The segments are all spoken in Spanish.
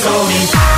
told me.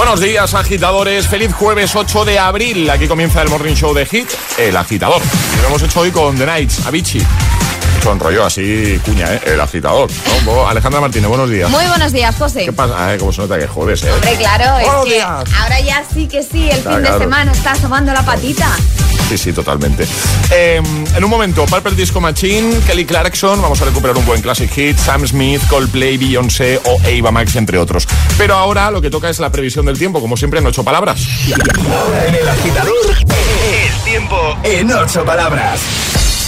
Buenos días, agitadores. Feliz jueves 8 de abril. Aquí comienza el Morning Show de Hit, El Agitador. Y lo hemos hecho hoy con The Nights, Avicii. Son rollo así, cuña, ¿eh? El agitador. ¿no? Alejandra Martínez, buenos días. Muy buenos días, José. ¿Qué pasa? Ay, cómo se nota que jodes, ¿eh? Hombre, claro, es que días. ahora ya sí que sí, el Está fin de semana está asomando la patita. Sí, sí, totalmente. Eh, en un momento, Purple Disco Machine, Kelly Clarkson, vamos a recuperar un buen classic hit, Sam Smith, Coldplay, Beyoncé o Ava Max, entre otros. Pero ahora lo que toca es la previsión del tiempo, como siempre en ocho palabras. Ahora en el agitador, el tiempo en ocho palabras.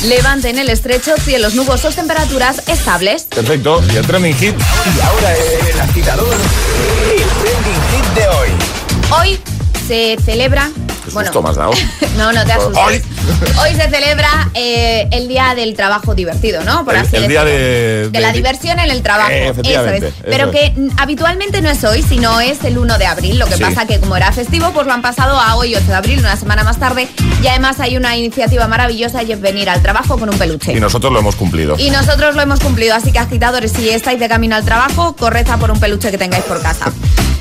Levante en el estrecho, cielos nubosos, temperaturas estables. Perfecto, y el trending hit. Y ahora en el agitador, el trending hit de hoy. Hoy se celebra. Susto has dado. No, no te asustes. Hoy se celebra eh, el día del trabajo divertido, ¿no? El- el día de- de la diversión en el trabajo. Eh, eso es. Pero eso que es. habitualmente no es hoy, sino es el 1 de abril. Lo que Sí. pasa que como era festivo, pues lo han pasado a hoy, 8 de abril, una semana más tarde. Y además hay una iniciativa maravillosa y es venir al trabajo con un peluche. Y nosotros lo hemos cumplido. Y nosotros lo hemos cumplido, así que agitadores, si estáis de camino al trabajo, corred a por un peluche que tengáis por casa.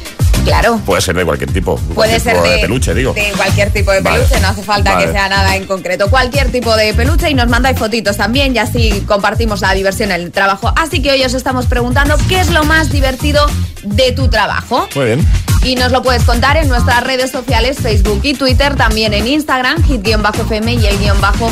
Claro. Puede ser de cualquier tipo. Puede cualquier ser de, peluche, digo. de cualquier tipo de Vale. peluche, no hace falta Vale. que sea nada en concreto. Cualquier tipo de peluche y nos mandáis fotitos también y así compartimos la diversión en el trabajo. Así que hoy os estamos preguntando qué es lo más divertido de tu trabajo. Muy bien. Y nos lo puedes contar en nuestras redes sociales, Facebook y Twitter, también en Instagram, hit-fm y el guion bajo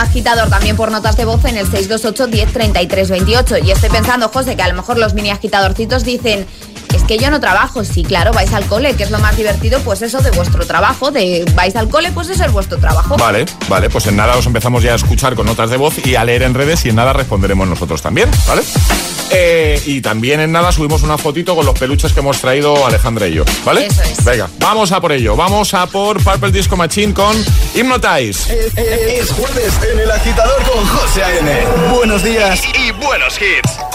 agitador, también por notas de voz en el 628 10 33 28. Y estoy pensando, José, que a lo mejor los mini agitadorcitos dicen... Es que yo no trabajo, sí, claro, vais al cole, que es lo más divertido, pues eso de vuestro trabajo, de vais al cole, pues eso es vuestro trabajo. Vale, vale, pues en nada os empezamos ya a escuchar con notas de voz y a leer en redes y en nada responderemos nosotros también, ¿vale? Eh, y también en nada subimos una fotito con los peluches que hemos traído Alejandra y yo, ¿vale? Eso es. Venga, vamos a por ello. Vamos a por Purple Disco Machine con Hypnotize. Es jueves en el agitador con José A.M. Buenos días. Y buenos hits.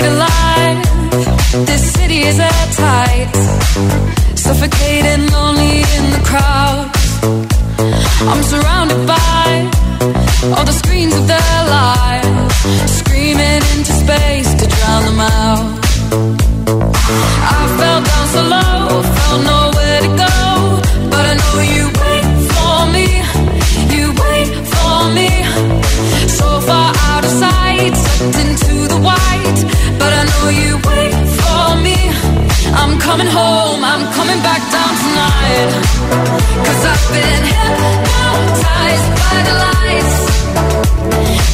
Buried alive. This city is airtight, suffocating, lonely in the crowd. I'm surrounded by all the screens of their lives, screaming into space to drown them out. I fell down so low, felt nowhere into the white, but I know you wait for me. I'm coming home, I'm coming back down tonight. Cause I've been hypnotized by the lights.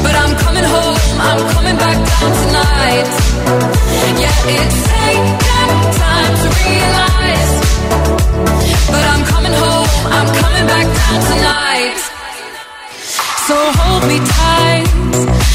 But I'm coming home, I'm coming back down tonight. Yeah, it's taken time to realize. But I'm coming home, I'm coming back down tonight. So hold me tight.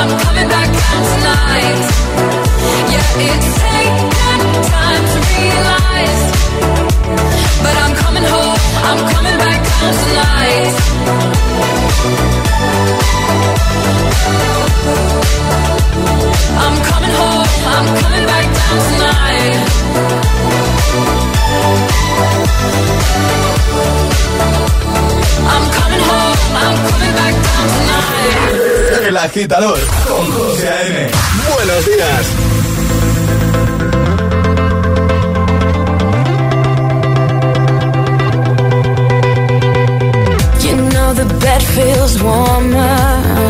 I'm coming back down tonight. Yeah, it's taken time to realize. But I'm coming home, I'm coming back down tonight. I'm coming home, I'm coming back down tonight. Agitador con José A.M. Buenos días. You know the bed feels warmer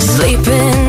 sleeping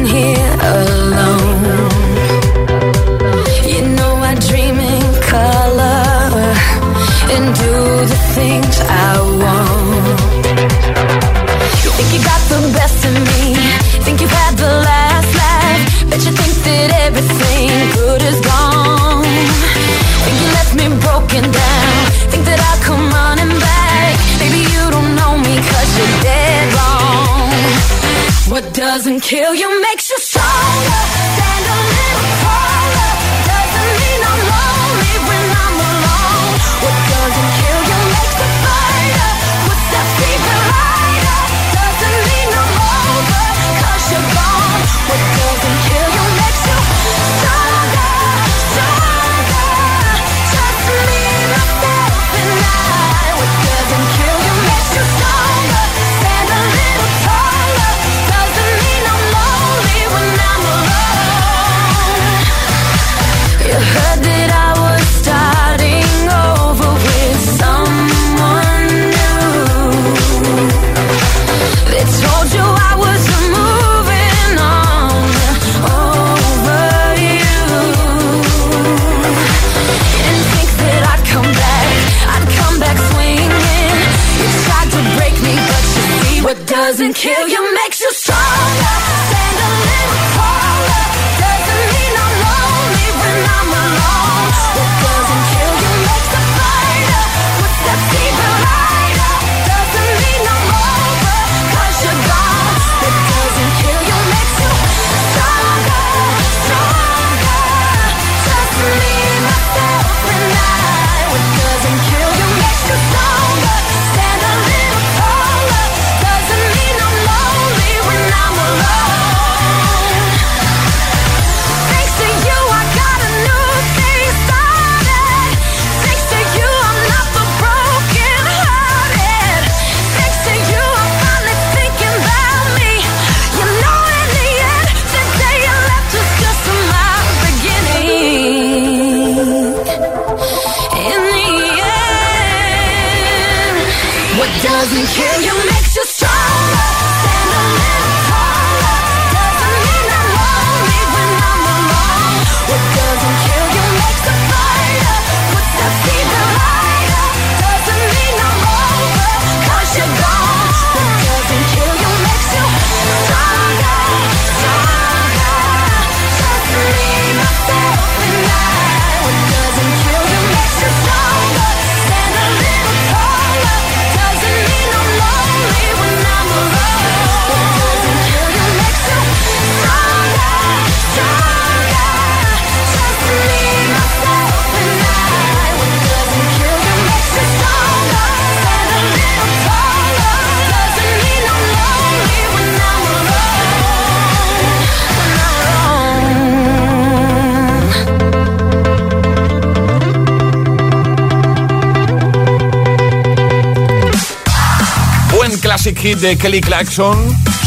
Hit de Kelly Clarkson,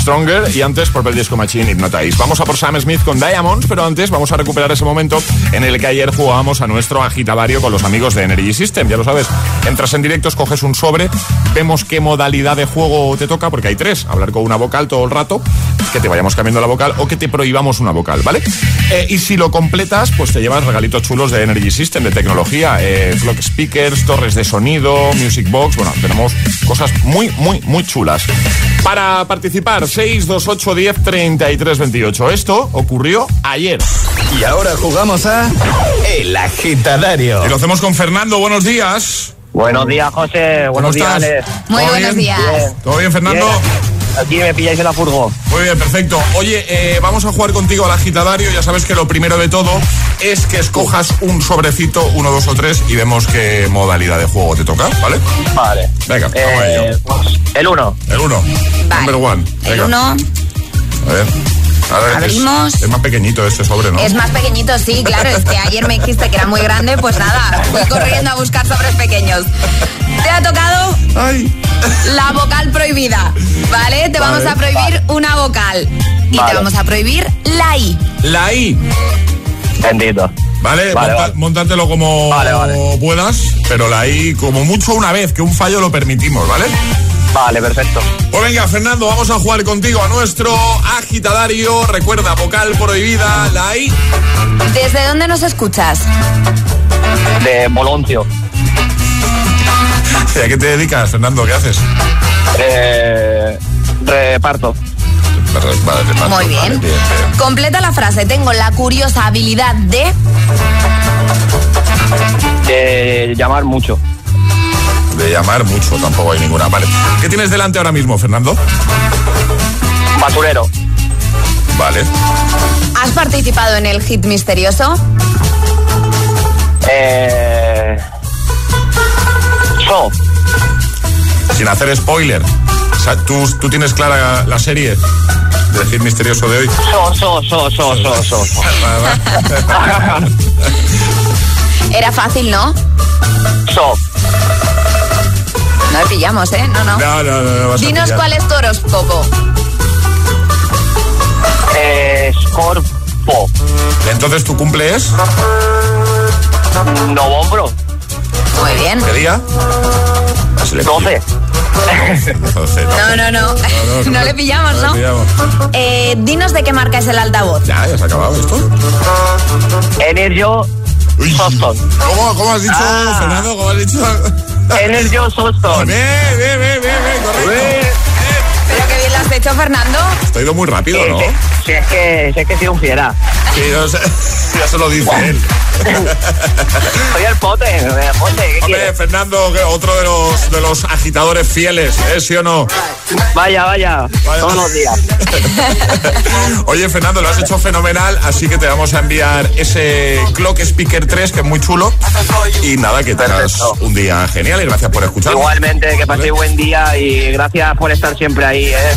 Stronger, y antes por Disco Machine Hypnotize. Vamos a por Sam Smith con Diamonds, pero antes vamos a recuperar ese momento en el que ayer jugábamos a nuestro agitadario con los amigos de Energy System. Ya lo sabes, entras en directo, coges un sobre, vemos qué modalidad de juego te toca, porque hay tres: hablar con una vocal todo el rato, que te vayamos cambiando la vocal o que te prohibamos una vocal, ¿vale? Eh, y si lo completas, pues te llevas regalitos chulos de Energy System, de tecnología, eh, clock speakers, torres de sonido, music box, bueno, tenemos cosas muy, muy, muy chulas. Para participar, 628 10 33 28. Esto ocurrió ayer. Y ahora jugamos a El Agitadario. Y lo hacemos con Fernando. Buenos días. Buenos días, José. ¿Cómo Buenos días. Muy ¿Todo buenos bien? días. ¿Todo bien, Fernando? Bien. Aquí me pilláis en la furgo. Muy bien, perfecto. Oye, eh, vamos a jugar contigo al agitadario. Ya sabes que lo primero de todo es que escojas un sobrecito, uno, dos o tres, y vemos qué modalidad de juego te toca, ¿vale? Vale. Venga, vamos a Eh, ello. pues, el uno. El uno. Vale. Number one. El Venga. uno A ver. A ver, es- Abrimos. Es, más pequeñito este sobre, ¿no? es más pequeñito, sí, claro. Es que ayer me dijiste que era muy grande, pues nada, fui corriendo a buscar sobres pequeños. Te ha tocado Ay. la vocal prohibida, ¿vale? Te vamos a prohibir una vocal. Y te vamos a prohibir la I. La I. Bendito. ¿Vale? Vale, Monta- vale. Móntatelo como Vale, vale. puedas, pero la I, como mucho una vez, que un fallo lo permitimos, ¿vale? Vale, perfecto. Pues venga, Fernando, vamos a jugar contigo a nuestro agitadario. Recuerda, vocal prohibida, la I. ¿Desde dónde nos escuchas? De Boloncio. ¿A qué te dedicas, Fernando? ¿Qué haces? Eh, Reparto. Vale, reparto, Muy vale, bien. bien. Completa la frase. Tengo la curiosa habilidad de... De llamar mucho. De llamar mucho, tampoco hay ninguna. Vale. ¿Qué tienes delante ahora mismo, Fernando? Basurero. Vale. ¿Has participado en el hit misterioso? Eh... So. Sin hacer spoiler. O sea, ¿tú, tú tienes clara la serie del hit misterioso de hoy. So, so, so, so, so, so. so. Era fácil, ¿no? so. No le pillamos, ¿eh? No, no. No, no, no, no vas a Dinos pillar. cuál es tu horóscopo. Eh, Scorpo. Entonces, ¿tu cumple es? Novombro. Muy bien. ¿Qué día? Le pillo. 12. Entonces, No, no, no. no, No le pillamos, no le ¿no? pillamos. Eh, dinos de qué marca es el altavoz. Ya, ya se ha acabado esto. Energio Uy. Soston. ¿Cómo, cómo has dicho, Ah. Fernando? ¿Cómo has dicho? Energio Soston. Bien, bien, bien, bien, bien, correcto. Has hecho, Fernando. Esto ha ido muy rápido, ¿no? Si es que, si es que soy un fiera. Sí, yo sé- ya se lo dice él. Soy el pote, el pote. ¿Qué Hombre, quieres? Fernando, que otro de los, de los agitadores fieles, ¿eh? ¿Sí o no? Vaya, vaya. Vaya. Todos los días. Oye, Fernando, lo has hecho fenomenal, así que te vamos a enviar ese Clock Speaker 3, que es muy chulo. Y nada, que tengas Perfecto. un día genial y gracias por escuchar. Igualmente, que paséis buen día y gracias por estar siempre ahí. ¿eh?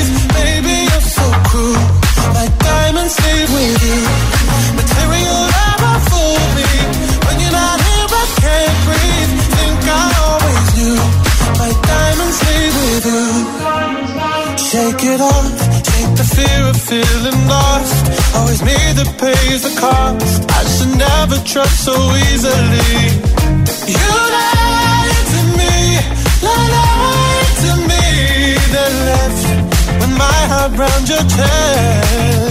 Leave with you. Material never fool me. When you're not here, I can't breathe. Think I always knew. My diamonds with you. Shake it off. Take the fear of feeling lost. Always me that pays the cost. I should never trust so easily. You lied to me, lied to me. Then left my heart your chest.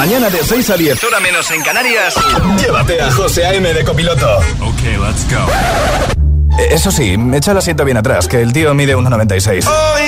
mañana de 6 a 10, hora menos en Canarias, llévate a José A.M. de copiloto. Ok, let's go. Eh, eso sí, echa el asiento bien atrás, que el tío mide 1,96. Oh,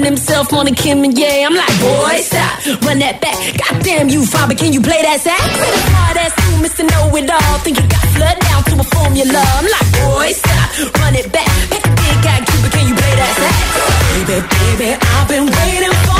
killing himself on a Kim and yeah. I'm like, boy, stop, run that back. Goddamn you, father, can you play that sax? Hard ass you, Mr. Know It All. Think you got flood down to a formula. I'm like, boy, stop, run it back. Pick a big guy, Cuba, can you play that sax? Baby, baby, I've been waiting for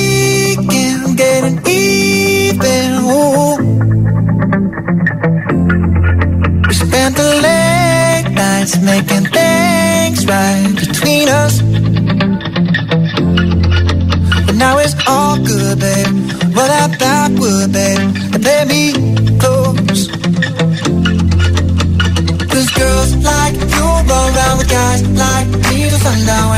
sundown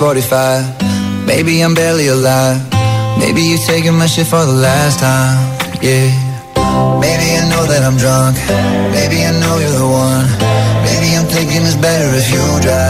45. Maybe I'm barely alive. Maybe you're taking my shit for the last time. Yeah. Maybe I know that I'm drunk. Maybe I know you're the one. Maybe I'm thinking it's better if you drive.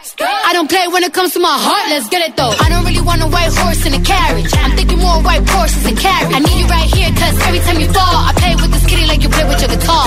don't play when it comes to my heart, let's get it though. I don't really want a white horse in a carriage. I'm thinking more white horses and carriage. I need you right here, cause every time you fall, I play with this kitty like you play with your guitar.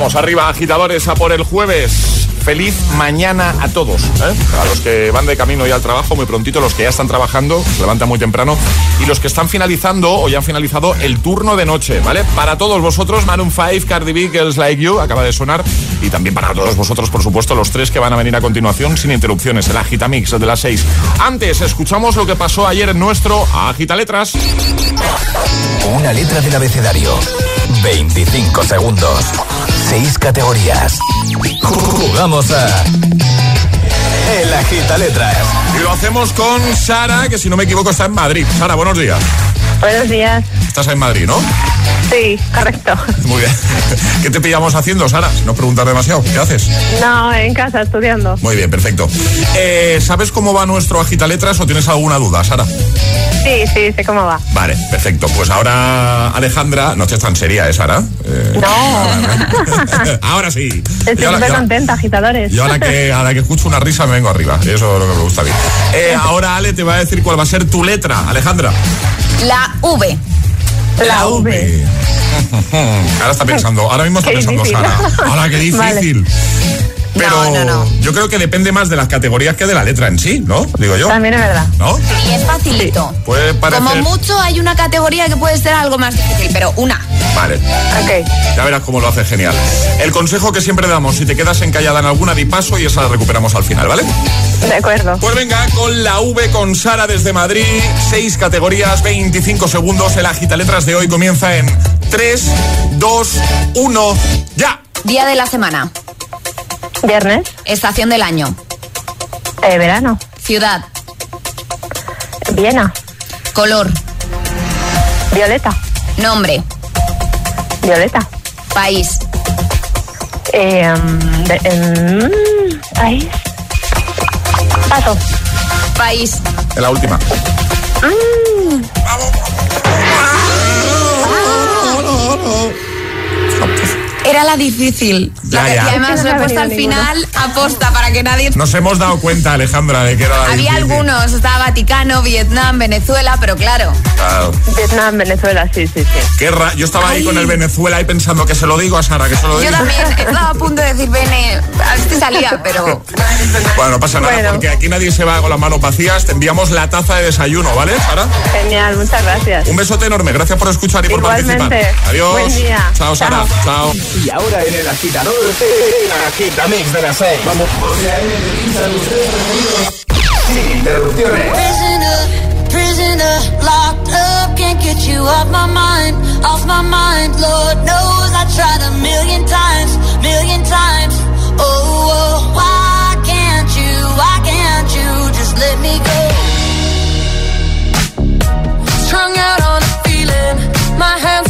Vamos arriba, agitadores, a por el jueves. Feliz mañana a todos. ¿eh? A los que van de camino ya al trabajo muy prontito, los que ya están trabajando, se levantan muy temprano, y los que están finalizando o ya han finalizado el turno de noche, ¿vale? Para todos vosotros, Maroon 5, Cardi B, Girls Like You, acaba de sonar, y también para todos vosotros, por supuesto, los tres que van a venir a continuación sin interrupciones, el Agitamix de las 6. Antes, escuchamos lo que pasó ayer en nuestro Agita Letras. Una letra del abecedario. 25 segundos. 6 categorías. Jugamos a. El Agita Letras. Y lo hacemos con Sara, que si no me equivoco está en Madrid. Sara, buenos días. Buenos días. Estás en Madrid, ¿no? Sí, correcto. Muy bien. ¿Qué te pillamos haciendo, Sara? Si no preguntar demasiado, ¿qué haces? No, en casa, estudiando. Muy bien, perfecto. Eh, ¿Sabes cómo va nuestro Agita Letras o tienes alguna duda, Sara? Sí, sí, sé cómo va. Vale, perfecto. Pues ahora, Alejandra, no estés tan seria, ¿eh, Sara? Eh, No, ahora sí. estoy súper contenta, agitadores. Yo ahora que, ahora que escucho una risa me vengo arriba. Eso es lo que me gusta a mí. Eh, ahora Ale te va a decir cuál va a ser tu letra, Alejandra. La V. La V. Ahora está pensando, ahora mismo está Qué pensando difícil. Sara. Ahora qué difícil. Pero No, no, no. yo creo que depende más de las categorías que de la letra en sí, ¿no? Digo yo. También es verdad. ¿No? Y es facilito. Puede parecer. Como mucho hay una categoría que puede ser algo más difícil, pero una. Vale. Ok. Ya verás cómo lo hace genial. El consejo que siempre damos, si te quedas encallada en alguna, di paso y esa la recuperamos al final, ¿vale? De acuerdo. Pues venga, con la V con Sara desde Madrid, seis categorías, 25 segundos. El agita letras de hoy comienza en 3, 2, 1, ya. Día de la semana. Viernes, Estación del año. eh, verano, Ciudad. Viena, Color. Violeta, Nombre. Violeta. País. Eh, mm, de- em, país. Paso. País. En la última. Mm, Era la difícil. Ya, La- ya. Y además Es que lo he puesto al final aposta para que nadie... Nos hemos dado cuenta, Alejandra, de que era la Había difícil. algunos, estaba Vaticano, Vietnam, Venezuela, pero claro, Claro. Vietnam, Venezuela, sí, sí, sí. Qué ra- Yo estaba ahí con el Venezuela y pensando que se lo digo a Sara, que se lo yo digo. también estaba a punto de decir Bene, a ver si salía, pero Bueno, no pasa nada, Bueno. porque aquí nadie se va con las manos vacías. Te enviamos la taza de desayuno, ¿vale, Sara? Genial, muchas gracias. Un besote enorme, gracias por escuchar y por Igualmente. participar. Adiós. Buen día. Chao, Sara. Chao. Y ahora en el agitador, el agitamix de las 6. Vamos. Sin interrupciones. Prisoner, prisoner, locked up, can't get you off my mind, off my mind. Lord knows I tried a million times, million times. Oh, oh, why can't you, why can't you just let me go? Strung out on a feeling, my hands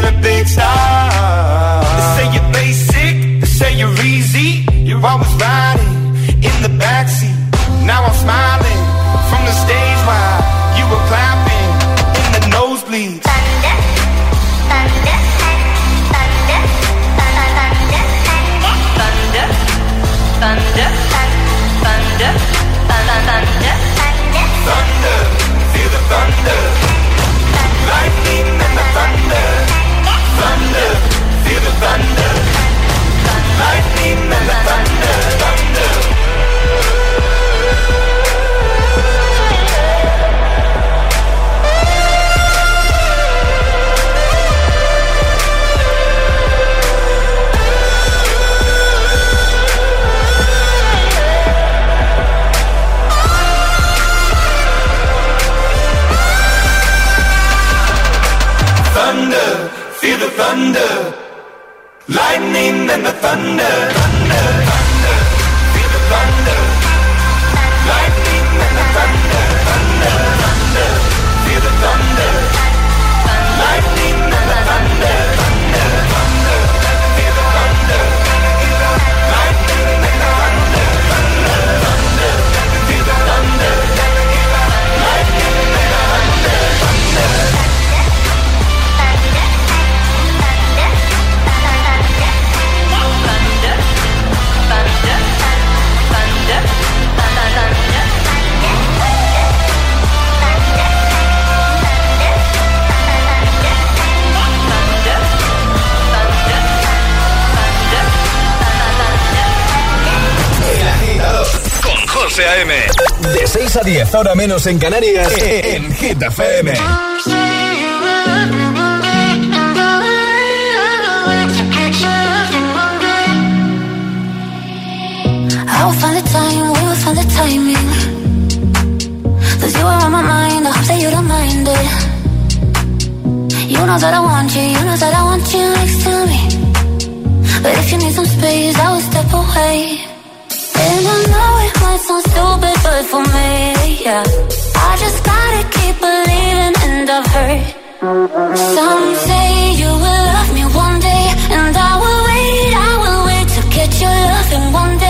being a big star. They say you're basic, they say you're easy. You're always riding in the backseat. Now I'm smiling 10, ahora menos en Canarias, en Hit FM. I will find the time, we will find the timing. Cause you are on my mind, I hope that you don't mind it. You know that I want you, you know that I want you next to me. But if you need some space, I will step away. Might sound stupid, but for me, yeah. I just gotta keep believing, and I've heard. Some say you will love me one day, and I will wait, I will wait to get your loving one day.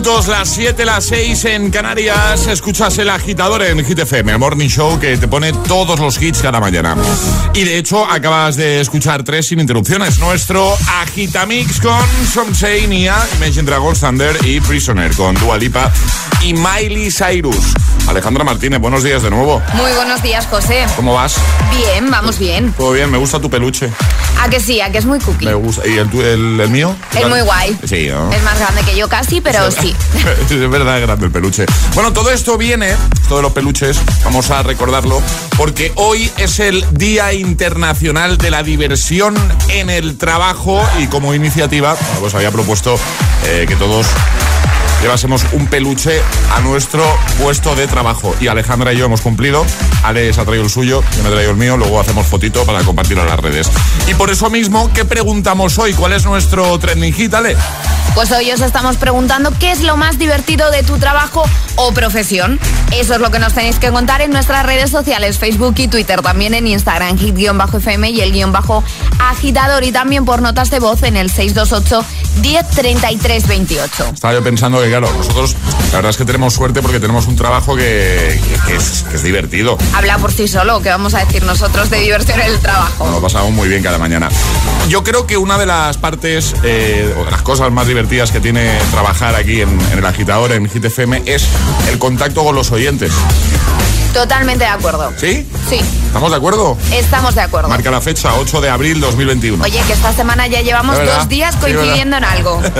minutos, las 7, las 6 en Canarias. Escuchas el agitador en Hit FM, el morning show que te pone todos los hits cada mañana. Y de hecho, acabas de escuchar tres sin interrupciones. Nuestro agitamix con Somsei, Nia, Imagine Dragons, Thunder y Prisoner con Dua Lipa y Miley Cyrus. Alejandra Martínez, buenos días de nuevo. Muy buenos días, José. ¿Cómo vas? Bien, vamos bien. Todo bien, me gusta tu peluche. ¿A que sí? ¿A que es muy cookie? Me gusta. ¿Y el, el- el mío? Es muy guay. Sí, ¿no? Es más grande que yo casi, pero sí. es verdad, es grande el peluche. Bueno, todo esto viene, de los peluches, vamos a recordarlo, porque hoy es el Día Internacional de la Diversión en el Trabajo y como iniciativa, bueno, pues había propuesto eh, que todos llevásemos un peluche a nuestro puesto de trabajo. Y Alejandra y yo hemos cumplido. Ale se ha traído el suyo, yo me he traído el mío, luego hacemos fotito para compartirlo en las redes. Y por eso mismo, ¿qué preguntamos hoy? ¿Cuál es nuestro trending hit, Ale? Pues hoy os estamos preguntando qué es lo más divertido de tu trabajo o profesión. Eso es lo que nos tenéis que contar en nuestras redes sociales, Facebook y Twitter, también en Instagram, hit-fm y el guion bajo agitador y también por notas de voz en el 628 1033 28. Estaba yo pensando que, claro, nosotros la verdad es que tenemos suerte porque tenemos un trabajo que, que- que es, que es divertido. Habla por sí solo, ¿qué vamos a decir nosotros de diversión en el trabajo? Nos lo pasamos muy bien cada mañana. Yo creo que una de las partes eh, o de las cosas más divertidas que tiene trabajar aquí en, en el agitador, en Hit FM, es el contacto con los oyentes. Totalmente de acuerdo. ¿Sí? Sí, ¿Estamos de acuerdo? estamos de acuerdo. Marca la fecha, 8 de abril 2021. Oye, que esta semana ya llevamos dos días Sí, coincidiendo en algo.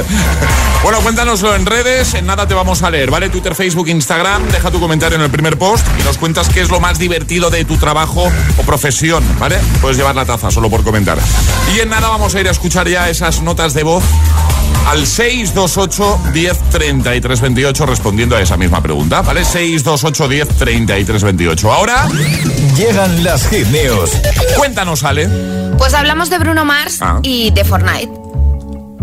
Bueno, cuéntanoslo en redes, en nada te vamos a leer, ¿vale? Twitter, Facebook, Instagram, deja tu comentario en el primer post y nos cuentas qué es lo más divertido de tu trabajo o profesión, ¿vale? Puedes llevar la taza solo por comentar. Y en nada vamos a ir a escuchar ya esas notas de voz al 628 10 33 28 respondiendo a esa misma pregunta, ¿vale? 628 10 33 28. Ahora llegan las hit news. Cuéntanos, Ale. Pues hablamos de Bruno Mars Ah. y de Fortnite.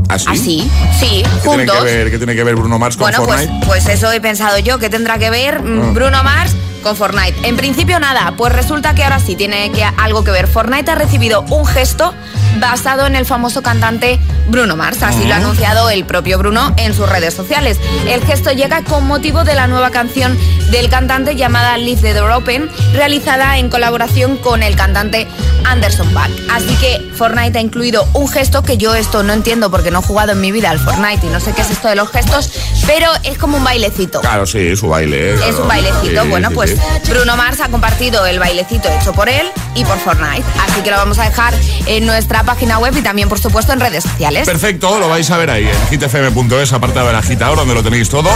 ¿Así? Así, sí, ¿Qué tiene, que juntos. ver, ¿Qué tiene que ver Bruno Mars con Bueno, pues, Fortnite? pues eso he pensado yo, que tendrá que ver mm, Ah. Bruno Mars con Fortnite. En principio nada, pues resulta que ahora sí tiene que, algo que ver. Fortnite ha recibido un gesto basado en el famoso cantante Bruno Mars, así lo ha anunciado el propio Bruno en sus redes sociales. El gesto llega con motivo de la nueva canción del cantante llamada Leave the Door Open, realizada en colaboración con el cantante Anderson Paak. Así que Fortnite ha incluido un gesto que yo esto no entiendo porque no he jugado en mi vida al Fortnite y no sé qué es esto de los gestos, pero es como un bailecito. Claro, sí, su baile. ¿eh? Es un bailecito. Sí, bueno, sí, pues sí. Bruno Mars ha compartido el bailecito hecho por él y por Fortnite. Así que lo vamos a dejar en nuestra página web y también, por supuesto, en redes sociales. Perfecto, lo vais a ver ahí en hitfm.es, apartado del agitador, donde lo tenéis todo.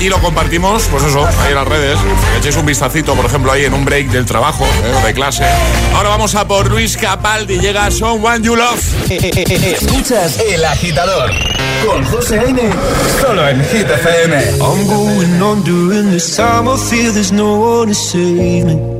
Y lo compartimos, pues eso, ahí en las redes. Le echéis un vistacito, por ejemplo, ahí en un break del trabajo, ¿eh? o de clase. Ahora vamos a por Luis Capaldi, llega Someone You Love. Escuchas El Agitador con José A.M. Solo en Hit FM. I'm going under, and this time I feel there's no one to save me.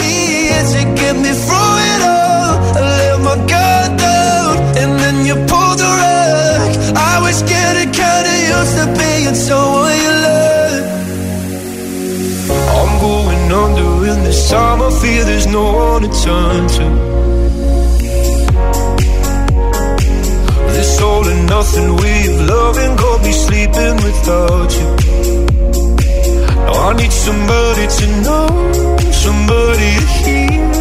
used to being someone you love. I'm going under, and this time I fear there's no one to turn to. This all and nothing of loving got me sleeping without you. Now I need somebody to know, somebody to hear,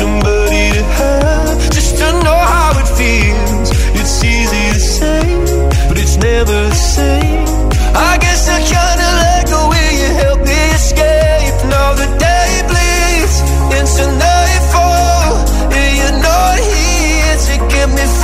somebody to have, just to know how it feels. It's easy to say, but it's never the same. I guess I kinda like the way you help me escape. Now the day bleeds into nightfall, and you're not here to get me through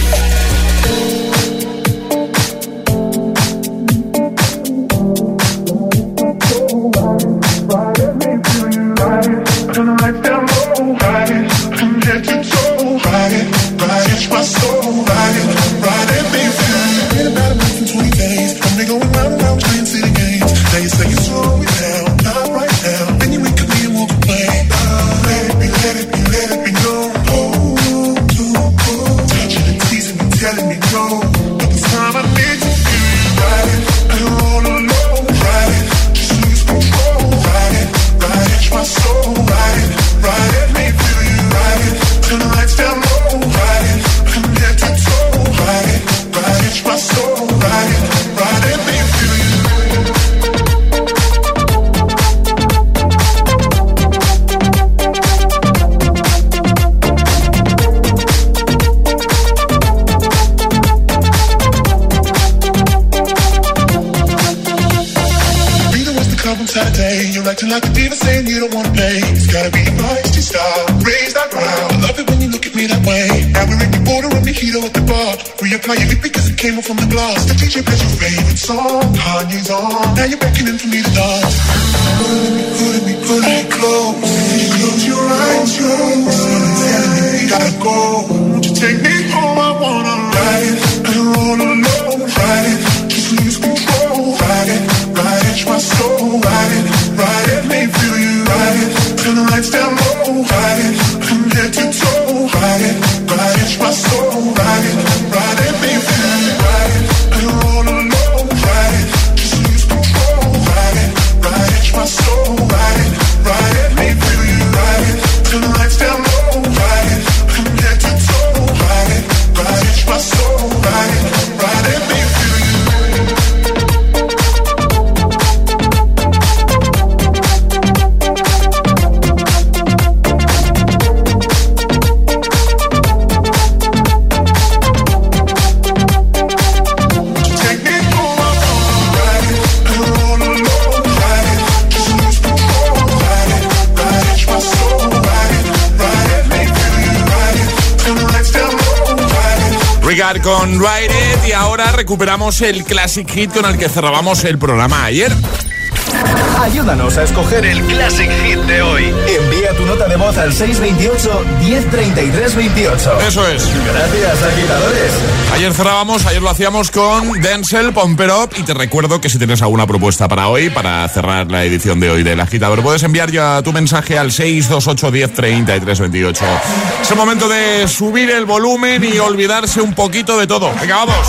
Y ahora recuperamos el classic hit con el que cerrábamos el programa ayer. Ayúdanos a escoger el Classic Hit de hoy. Envía tu nota de voz al 628-103328. Eso es. Gracias, agitadores. Ayer cerrábamos, ayer lo hacíamos con Denzel Pomperop. Y te recuerdo que si tienes alguna propuesta para hoy, para cerrar la edición de hoy del agitador, puedes enviar ya tu mensaje al 628-103328. Es el momento de subir el volumen y olvidarse un poquito de todo. Venga, vamos.